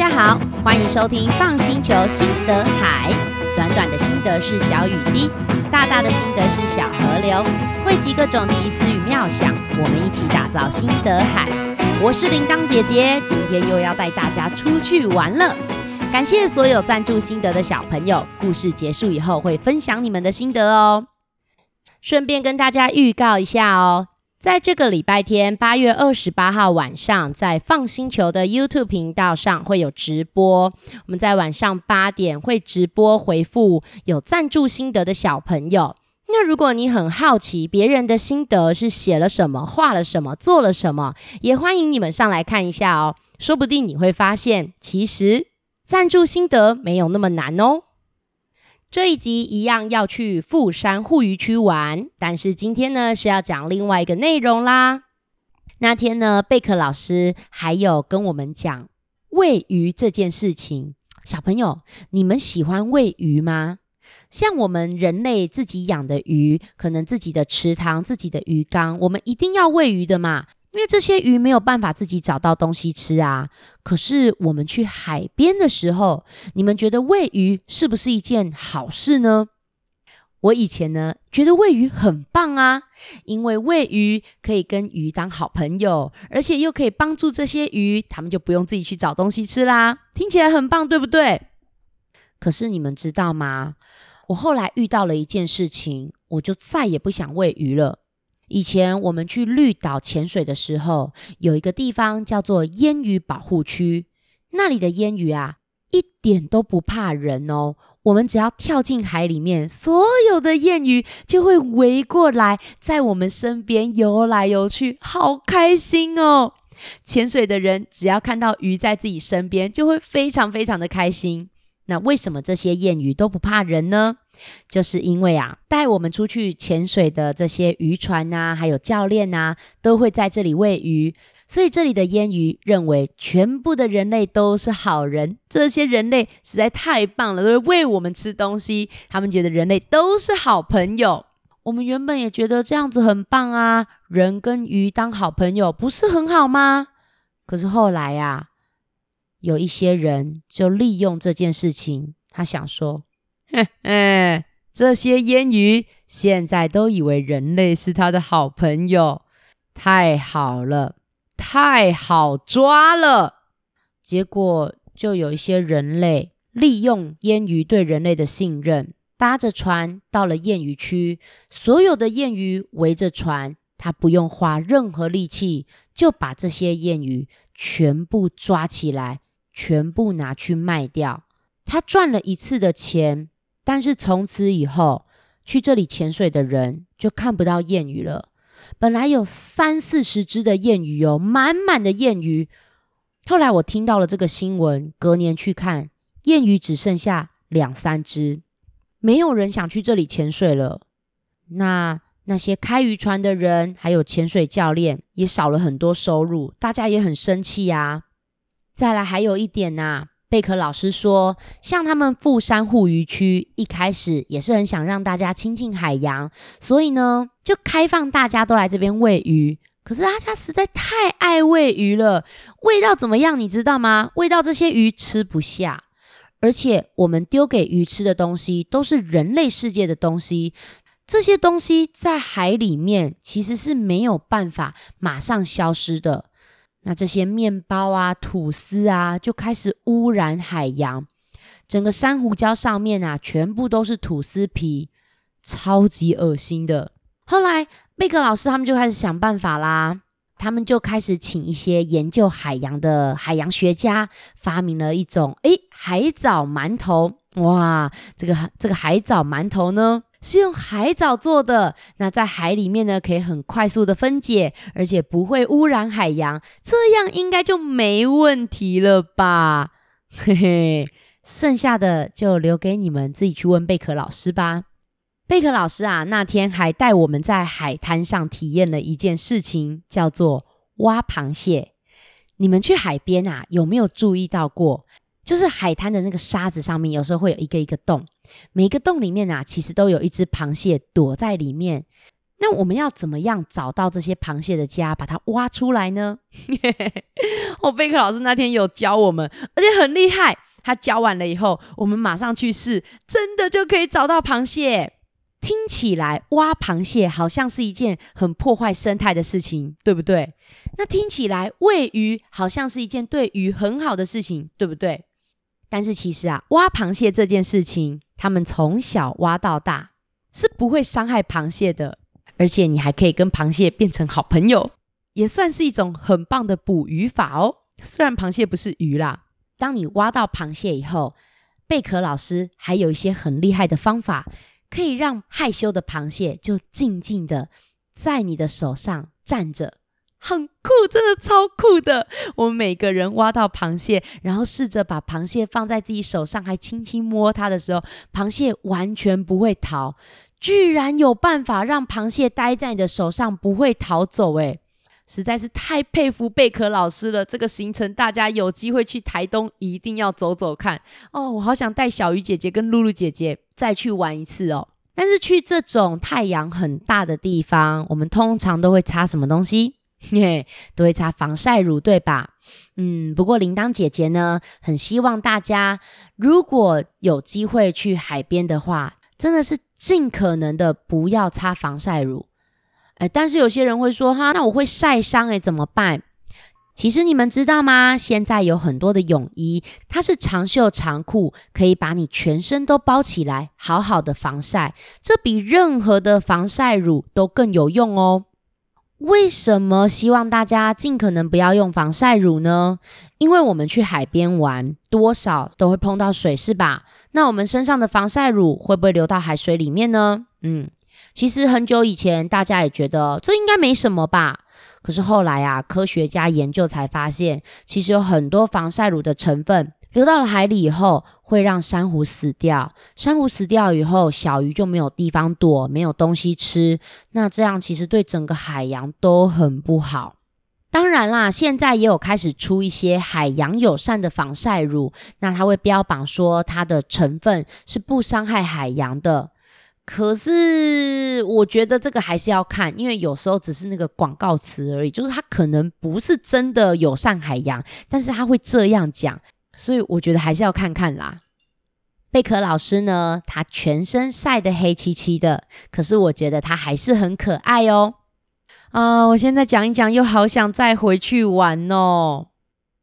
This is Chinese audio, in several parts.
大家好，欢迎收听《FUN 星球心得海》。短短的心得是小雨滴，大大的心得是小河流，汇集各种奇思与妙想，我们一起打造心得海。我是铃铛姐姐，今天又要带大家出去玩了。感谢所有赞助心得的小朋友，故事结束以后会分享你们的心得哦。顺便跟大家预告一下哦。在这个礼拜天，八月二十八号晚上，在放星球的 YouTube 频道上会有直播。我们在晚上八点会直播回复有赞助心得的小朋友。那如果你很好奇别人的心得是写了什么、画了什么、做了什么，也欢迎你们上来看一下哦。说不定你会发现，其实赞助心得没有那么难哦。这一集一样要去富山护渔区玩，但是今天呢是要讲另外一个内容啦。那天呢，贝壳老师还有跟我们讲喂鱼这件事情。小朋友，你们喜欢喂鱼吗？像我们人类自己养的鱼，可能自己的池塘、自己的鱼缸，我们一定要喂鱼的嘛。因为这些鱼没有办法自己找到东西吃啊。可是我们去海边的时候，你们觉得喂鱼是不是一件好事呢？我以前呢觉得喂鱼很棒啊，因为喂鱼可以跟鱼当好朋友，而且又可以帮助这些鱼，他们就不用自己去找东西吃啦。听起来很棒，对不对？可是你们知道吗？我后来遇到了一件事情，我就再也不想喂鱼了。以前我们去绿岛潜水的时候，有一个地方叫做鲶鱼保护区，那里的鲶鱼啊，一点都不怕人哦。我们只要跳进海里面，所有的鲶鱼就会围过来，在我们身边游来游去，好开心哦。潜水的人只要看到鱼在自己身边，就会非常非常的开心。那为什么这些鲶鱼都不怕人呢？就是因为啊，带我们出去潜水的这些渔船呐，还有教练呐，都会在这里喂鱼，所以这里的鲶鱼认为全部的人类都是好人。这些人类实在太棒了，都会喂我们吃东西。他们觉得人类都是好朋友。我们原本也觉得这样子很棒啊，人跟鱼当好朋友不是很好吗？可是后来呀。有一些人就利用这件事情，他想说：“嘿嘿，这些鲶鱼现在都以为人类是他的好朋友，太好了，太好抓了。”结果就有一些人类利用鲶鱼对人类的信任，搭着船到了燕鱼区，所有的燕鱼围着船，他不用花任何力气，就把这些燕鱼全部抓起来。全部拿去卖掉，他赚了一次的钱，但是从此以后去这里潜水的人就看不到燕鱼了。本来有三四十只的燕鱼哦，满满的燕鱼。后来我听到了这个新闻，隔年去看，燕鱼只剩下两三只，没有人想去这里潜水了。那那些开渔船的人，还有潜水教练，也少了很多收入，大家也很生气呀。再来还有一点呐、贝壳老师说，像他们富山护渔区一开始也是很想让大家亲近海洋，所以呢就开放大家都来这边喂鱼。可是大家实在太爱喂鱼了，喂到怎么样？你知道吗？喂到这些鱼吃不下，而且我们丢给鱼吃的东西都是人类世界的东西，这些东西在海里面其实是没有办法马上消失的。那这些面包啊、吐司啊，就开始污染海洋。整个珊瑚礁上面啊，全部都是吐司皮，超级恶心的。后来贝壳老师他们就开始想办法啦，他们就开始请一些研究海洋的海洋学家，发明了一种诶海藻馒头。哇，这个这个海藻馒头呢，是用海藻做的，那在海里面呢，可以很快速的分解，而且不会污染海洋，这样应该就没问题了吧？嘿嘿，剩下的就留给你们自己去问贝壳老师吧。贝壳老师啊，那天还带我们在海滩上体验了一件事情，叫做挖螃蟹。你们去海边啊，有没有注意到过？就是海滩的那个沙子上面，有时候会有一个一个洞，每一个洞里面啊，其实都有一只螃蟹躲在里面。那我们要怎么样找到这些螃蟹的家，把它挖出来呢？我 贝克老师那天有教我们，而且很厉害。他教完了以后，我们马上去试，真的就可以找到螃蟹。听起来挖螃蟹好像是一件很破坏生态的事情，对不对？那听起来喂鱼好像是一件对鱼很好的事情，对不对？但是其实啊，挖螃蟹这件事情，他们从小挖到大，是不会伤害螃蟹的。而且你还可以跟螃蟹变成好朋友，也算是一种很棒的捕鱼法哦。虽然螃蟹不是鱼啦，当你挖到螃蟹以后，贝壳老师还有一些很厉害的方法，可以让害羞的螃蟹就静静的在你的手上站着，很酷，真的超酷的。我们每个人挖到螃蟹，然后试着把螃蟹放在自己手上，还轻轻摸它的时候，螃蟹完全不会逃。居然有办法让螃蟹待在你的手上不会逃走，诶，实在是太佩服贝壳老师了。这个行程大家有机会去台东一定要走走看哦。我好想带小鱼姐姐跟露露姐姐再去玩一次哦。但是去这种太阳很大的地方，我们通常都会擦什么东西？嘿，都会擦防晒乳，对吧？嗯，不过铃铛姐姐呢，很希望大家如果有机会去海边的话，真的是。尽可能的不要擦防晒乳，哎，但是有些人会说哈，那我会晒伤哎，怎么办？其实你们知道吗？现在有很多的泳衣，它是长袖长裤，可以把你全身都包起来，好好的防晒，这比任何的防晒乳都更有用哦。为什么希望大家尽可能不要用防晒乳呢？因为我们去海边玩，多少都会碰到水，是吧？那我们身上的防晒乳会不会流到海水里面呢？嗯，其实很久以前大家也觉得这应该没什么吧。可是后来啊，科学家研究才发现，其实有很多防晒乳的成分。流到了海里以后，会让珊瑚死掉。珊瑚死掉以后，小鱼就没有地方躲，没有东西吃。那这样其实对整个海洋都很不好。当然啦，现在也有开始出一些海洋友善的防晒乳，那它会标榜说它的成分是不伤害海洋的。可是我觉得这个还是要看，因为有时候只是那个广告词而已，就是它可能不是真的友善海洋，但是它会这样讲。所以我觉得还是要看看啦。贝壳老师呢，他全身晒得黑漆漆的，可是我觉得他还是很可爱哦。啊、我现在讲一讲，又好想再回去玩哦。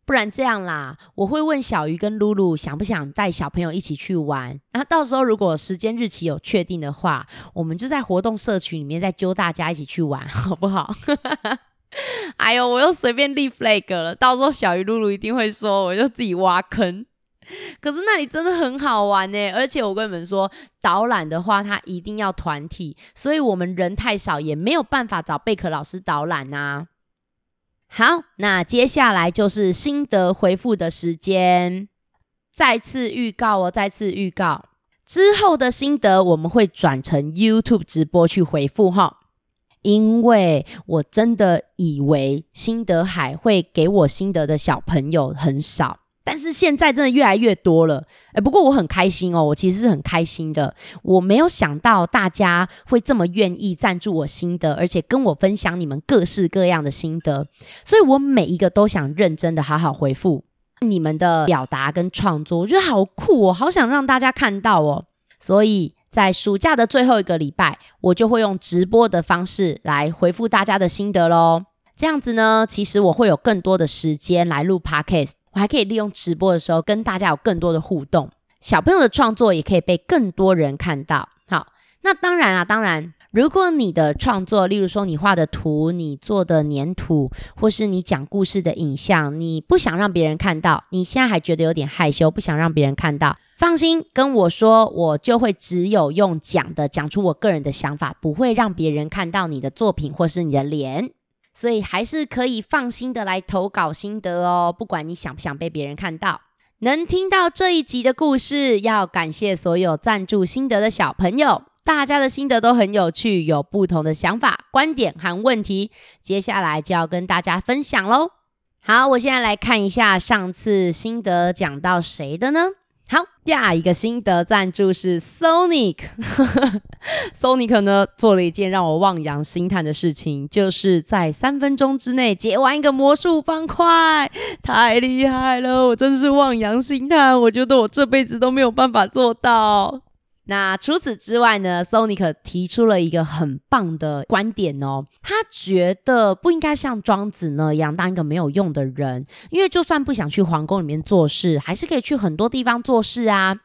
不然这样啦，我会问小鱼跟露露想不想带小朋友一起去玩。那到时候如果时间日期有确定的话，我们就在活动社群里面再揪大家一起去玩，好不好？哎呦，我又随便立 flag 了，到时候小鱼露露一定会说，我就自己挖坑。可是那里真的很好玩呢，而且我跟你们说，导览的话，它一定要团体，所以我们人太少，也没有办法找贝壳老师导览啊。好，那接下来就是心得回复的时间，再次预告哦，再次预告，之后的心得我们会转成 YouTube 直播去回复哈。因为我真的以为心得海会给我心得的小朋友很少，但是现在真的越来越多了。诶，不过我很开心哦，我其实是很开心的。我没有想到大家会这么愿意赞助我心得，而且跟我分享你们各式各样的心得，所以我每一个都想认真的好好回复你们的表达跟创作，我觉得好酷哦，好想让大家看到哦，所以。在暑假的最后一个礼拜，我就会用直播的方式来回复大家的心得喽。这样子呢，其实我会有更多的时间来录 Podcast，我还可以利用直播的时候跟大家有更多的互动。小朋友的创作也可以被更多人看到。那当然啊，当然，如果你的创作，例如说你画的图、你做的黏土，或是你讲故事的影像，你不想让别人看到，你现在还觉得有点害羞，不想让别人看到。放心，跟我说，我就会只有用讲的讲出我个人的想法，不会让别人看到你的作品或是你的脸，所以还是可以放心的来投稿心得哦。不管你想不想被别人看到，能听到这一集的故事，要感谢所有赞助心得的小朋友，大家的心得都很有趣，有不同的想法、观点和问题，接下来就要跟大家分享喽。好，我现在来看一下上次心得讲到谁的呢？好，下一个心得赞助是 Sonic。Sonic 呢做了一件让我望洋兴叹的事情，就是在三分钟之内解完一个魔术方块，太厉害了！我真是望洋兴叹，我觉得我这辈子都没有办法做到。那除此之外呢，Sonic 提出了一个很棒的观点哦，他觉得不应该像庄子那样当一个没有用的人，因为就算不想去皇宫里面做事，还是可以去很多地方做事啊。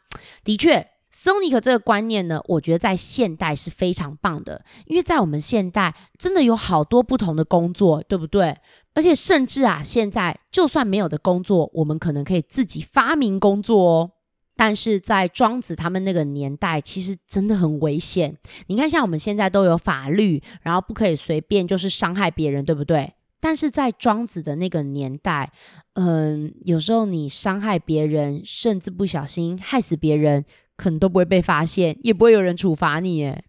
的确，Sonic 这个观念呢，我觉得在现代是非常棒的，因为在我们现代真的有好多不同的工作，对不对？而且甚至啊，现在就算没有的工作，我们可能可以自己发明工作哦。但是在庄子他们那个年代，其实真的很危险。你看，像我们现在都有法律，然后不可以随便就是伤害别人，对不对？但是在庄子的那个年代，嗯，有时候你伤害别人，甚至不小心害死别人，可能都不会被发现，也不会有人处罚你。耶。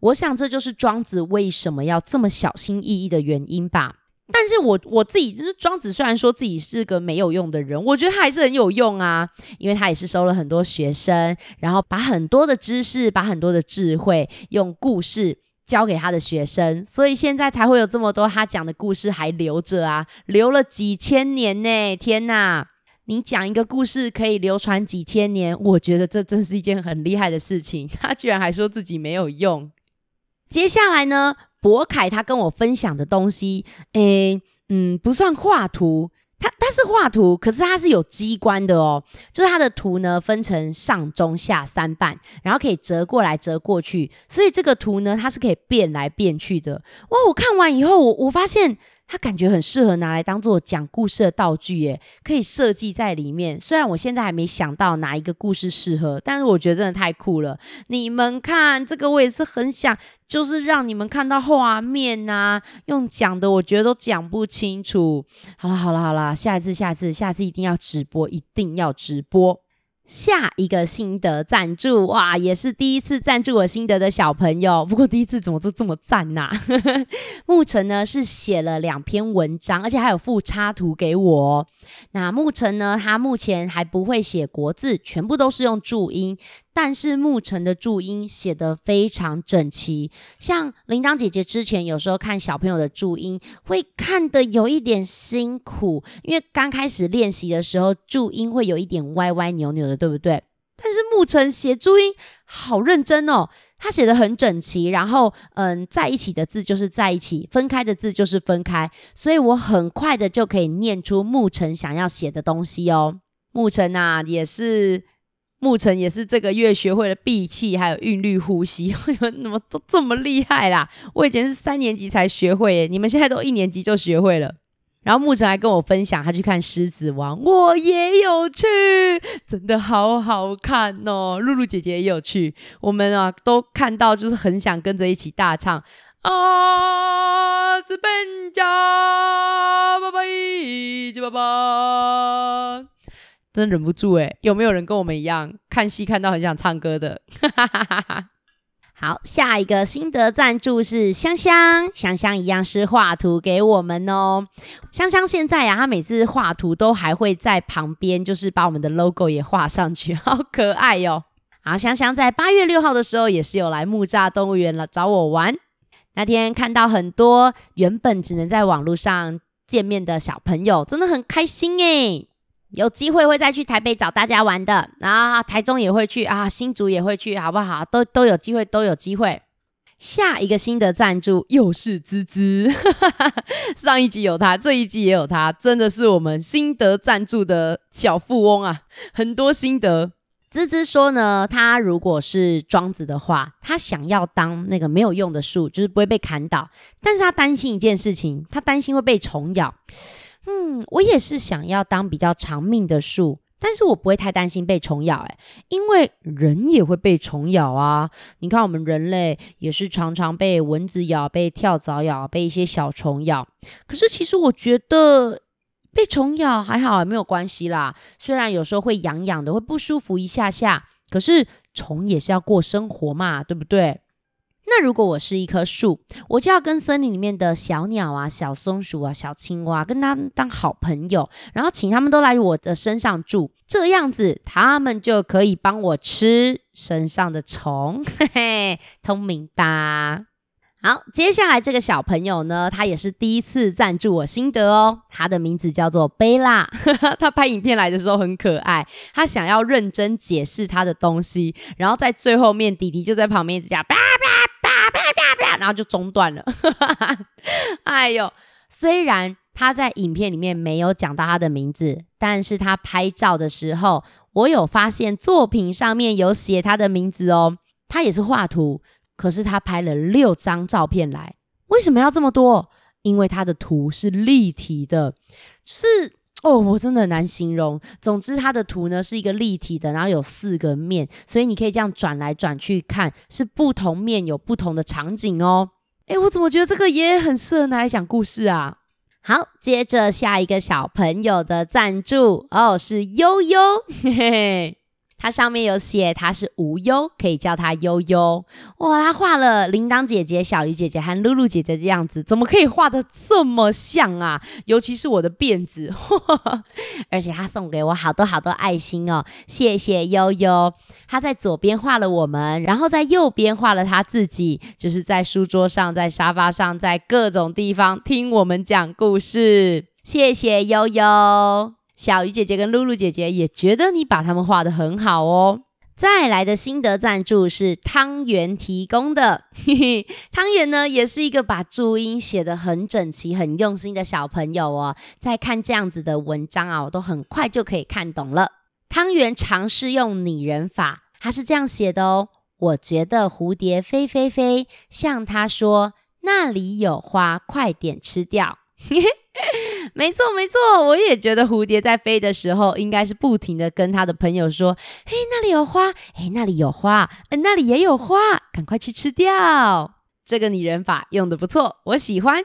我想这就是庄子为什么要这么小心翼翼的原因吧。但是我我自己就是庄子，虽然说自己是个没有用的人，我觉得他还是很有用啊，因为他也是收了很多学生，然后把很多的知识、把很多的智慧用故事教给他的学生，所以现在才会有这么多他讲的故事还留着啊，留了几千年呢！天哪，你讲一个故事可以流传几千年，我觉得这真是一件很厉害的事情。他居然还说自己没有用。接下来呢？博凯他跟我分享的东西，诶，嗯，不算画图，他他是画图，可是他是有机关的哦，就是他的图呢分成上中下三半，然后可以折过来折过去，所以这个图呢它是可以变来变去的。哇，我看完以后，我我发现。它感觉很适合拿来当做讲故事的道具，耶，可以设计在里面。虽然我现在还没想到哪一个故事适合，但是我觉得真的太酷了。你们看这个，我也是很想，就是让你们看到画面啊，用讲的我觉得都讲不清楚。好了好了好了，下一次下一次下次一定要直播，一定要直播。下一个心得赞助哇，也是第一次赞助我心得的小朋友。不过第一次怎么都这么赞呐、啊？牧尘呢是写了两篇文章，而且还有附插图给我。那牧尘呢，他目前还不会写国字，全部都是用注音。但是牧尘的注音写得非常整齐，像铃铛姐姐之前有时候看小朋友的注音，会看得有一点辛苦，因为刚开始练习的时候注音会有一点歪歪扭扭的，对不对？但是牧尘写注音好认真哦，他写得很整齐，然后嗯，在一起的字就是在一起，分开的字就是分开，所以我很快的就可以念出牧尘想要写的东西哦。牧尘啊，也是。牧尘也是这个月学会了闭气，还有韵律呼吸，你们怎么都这么厉害啦？我以前是三年级才学会耶，你们现在都一年级就学会了。然后牧尘还跟我分享，他去看《狮子王》，我也有去，真的好好看哦。露露姐姐也有去，我们啊都看到，就是很想跟着一起大唱啊，这边家拜拜一起爸爸。真忍不住诶，有没有人跟我们一样看戏看到很想唱歌的？好，下一个心得赞助是香香，香香一样是画图给我们哦。香香现在呀、啊，她每次画图都还会在旁边，就是把我们的 logo 也画上去，好可爱哟、哦。好，香香在八月六号的时候也是有来木栅动物园了找我玩，那天看到很多原本只能在网络上见面的小朋友，真的很开心诶。有机会会再去台北找大家玩的，然后台中也会去啊，新竹也会去，好不好？都都有机会，都有机会。下一个心得赞助又是滋滋，上一集有他，这一集也有他，真的是我们心得赞助的小富翁啊，很多心得。滋滋说呢，他如果是庄子的话，他想要当那个没有用的树，就是不会被砍倒，但是他担心一件事情，他担心会被虫咬。嗯，我也是想要当比较长命的树，但是我不会太担心被虫咬，诶，因为人也会被虫咬啊。你看我们人类也是常常被蚊子咬、被跳蚤咬、被一些小虫咬。可是其实我觉得被虫咬还好，没有关系啦。虽然有时候会痒痒的，会不舒服一下下，可是虫也是要过生活嘛，对不对？那如果我是一棵树，我就要跟森林里面的小鸟啊、小松鼠啊、小青蛙，跟他们当好朋友，然后请他们都来我的身上住，这样子他们就可以帮我吃身上的虫，嘿嘿，聪明吧？好，接下来这个小朋友呢，他也是第一次赞助我心得哦。他的名字叫做贝拉，他拍影片来的时候很可爱，他想要认真解释他的东西，然后在最后面，弟弟就在旁边一直讲叭叭叭然后就中断了。哎呦，虽然他在影片里面没有讲到他的名字，但是他拍照的时候，我有发现作品上面有写他的名字哦。他也是画图。可是他拍了六张照片来，为什么要这么多？因为他的图是立体的，是哦，我真的很难形容。总之，它的图呢是一个立体的，然后有四个面，所以你可以这样转来转去看，是不同面有不同的场景哦。哎，我怎么觉得这个也很适合拿来讲故事啊？好，接着下一个小朋友的赞助哦，是悠悠，嘿嘿。它上面有写，它是无忧，可以叫它悠悠。哇，他画了铃铛姐姐、小鱼姐姐和露露姐姐的样子，怎么可以画得这么像啊？尤其是我的辫子，呵呵，而且他送给我好多好多爱心哦，谢谢悠悠。他在左边画了我们，然后在右边画了他自己，就是在书桌上、在沙发上、在各种地方听我们讲故事。谢谢悠悠。小鱼姐姐跟露露姐姐也觉得你把他们画得很好哦。再来的心得赞助是汤圆提供的，嘿嘿，汤圆呢也是一个把注音写得很整齐、很用心的小朋友哦。在看这样子的文章啊，我都很快就可以看懂了。汤圆尝试用拟人法，他是这样写的哦。我觉得蝴蝶飞飞飞，向他说：“那里有花，快点吃掉。”嘿嘿。没错，没错，我也觉得蝴蝶在飞的时候，应该是不停地跟他的朋友说：“嘿，那里有花，嘿，那里有花，呃，那里也有花，赶快去吃掉。”这个拟人法用得不错，我喜欢。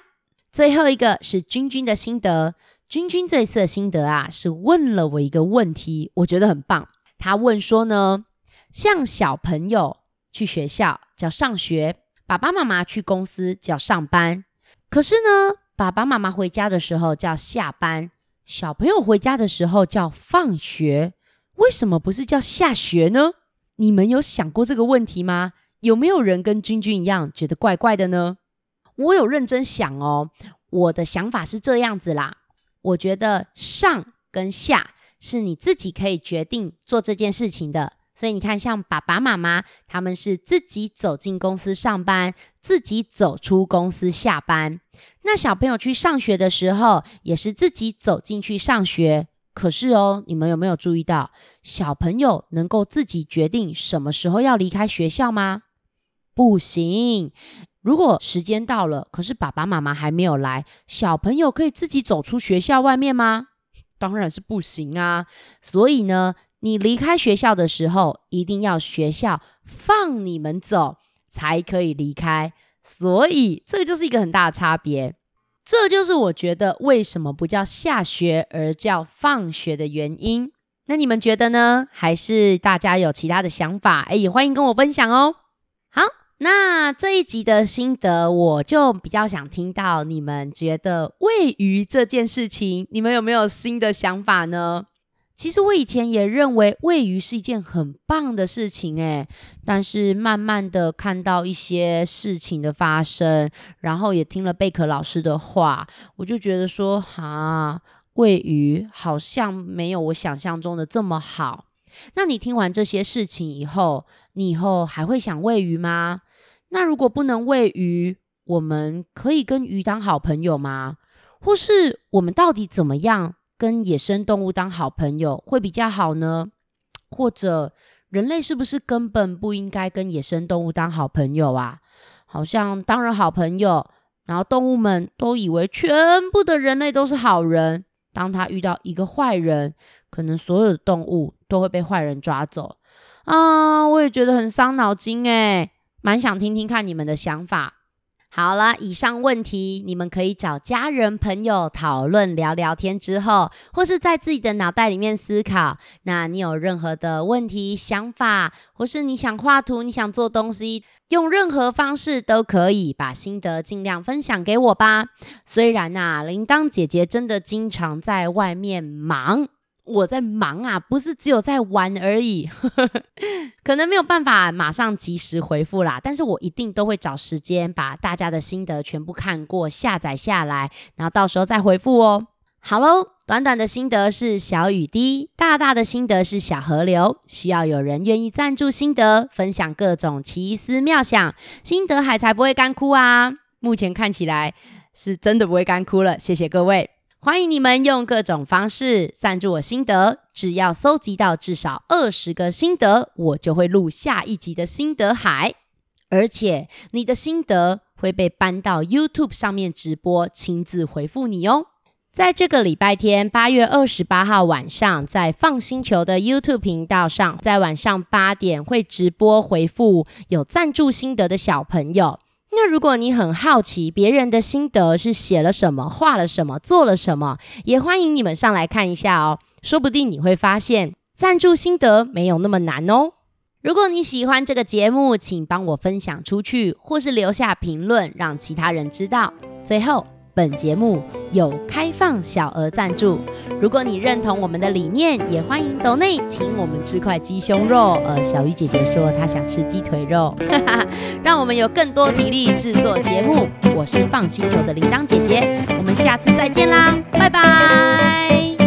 最后一个是君君的心得，君君这一次的心得啊，是问了我一个问题，我觉得很棒。他问说呢，像小朋友去学校叫上学，爸爸妈妈去公司叫上班，可是呢，爸爸妈妈回家的时候叫下班，小朋友回家的时候叫放学，为什么不是叫下学呢？你们有想过这个问题吗？有没有人跟君君一样觉得怪怪的呢？我有认真想哦，我的想法是这样子啦，我觉得上跟下是你自己可以决定做这件事情的。所以你看，像爸爸妈妈，他们是自己走进公司上班，自己走出公司下班。那小朋友去上学的时候，也是自己走进去上学。可是哦，你们有没有注意到，小朋友能够自己决定什么时候要离开学校吗？不行。如果时间到了，可是爸爸妈妈还没有来，小朋友可以自己走出学校外面吗？当然是不行啊。所以呢，你离开学校的时候，一定要学校放你们走，才可以离开。所以这个就是一个很大的差别。这就是我觉得为什么不叫下学而叫放学的原因。那你们觉得呢？还是大家有其他的想法？哎，也欢迎跟我分享哦。好，那这一集的心得，我就比较想听到你们觉得喂鱼这件事情，你们有没有新的想法呢？其实我以前也认为喂鱼是一件很棒的事情，诶，但是慢慢的看到一些事情的发生，然后也听了贝壳老师的话，我就觉得说，啊，喂鱼好像没有我想象中的这么好。那你听完这些事情以后，你以后还会想喂鱼吗？那如果不能喂鱼，我们可以跟鱼当好朋友吗？或是我们到底怎么样？跟野生动物当好朋友会比较好呢？或者人类是不是根本不应该跟野生动物当好朋友啊？好像当了好朋友，然后动物们都以为全部的人类都是好人。当他遇到一个坏人，可能所有的动物都会被坏人抓走啊！我也觉得很伤脑筋诶，蛮想听听看你们的想法。好了，以上问题你们可以找家人朋友讨论聊聊天之后，或是在自己的脑袋里面思考。那你有任何的问题、想法，或是你想画图、你想做东西，用任何方式都可以把心得尽量分享给我吧。虽然啊，铃铛姐姐真的经常在外面忙。我在忙啊，不是只有在玩而已，可能没有办法马上及时回复啦。但是我一定都会找时间把大家的心得全部看过、下载下来，然后到时候再回复哦。好喽，短短的心得是小雨滴，大大的心得是小河流。需要有人愿意赞助心得，分享各种奇思妙想，心得海才不会干枯啊。目前看起来是真的不会干枯了，谢谢各位。欢迎你们用各种方式赞助我心得，只要搜集到至少二十个心得，我就会录下一集的心得海，而且你的心得会被搬到 YouTube 上面直播，亲自回复你哦。在这个礼拜天八月二十八号晚上，在放星球的 YouTube 频道上，在晚上八点会直播回复有赞助心得的小朋友。那如果你很好奇别人的心得是写了什么、画了什么、做了什么，也欢迎你们上来看一下哦。说不定你会发现赞助心得没有那么难哦。如果你喜欢这个节目，请帮我分享出去，或是留下评论，让其他人知道。最后。本节目有开放小额赞助，如果你认同我们的理念，也欢迎抖内请我们吃块鸡胸肉。呃，小鱼姐姐说她想吃鸡腿肉，让我们有更多体力制作节目。我是放星球的铃铛姐姐，我们下次再见啦，拜拜。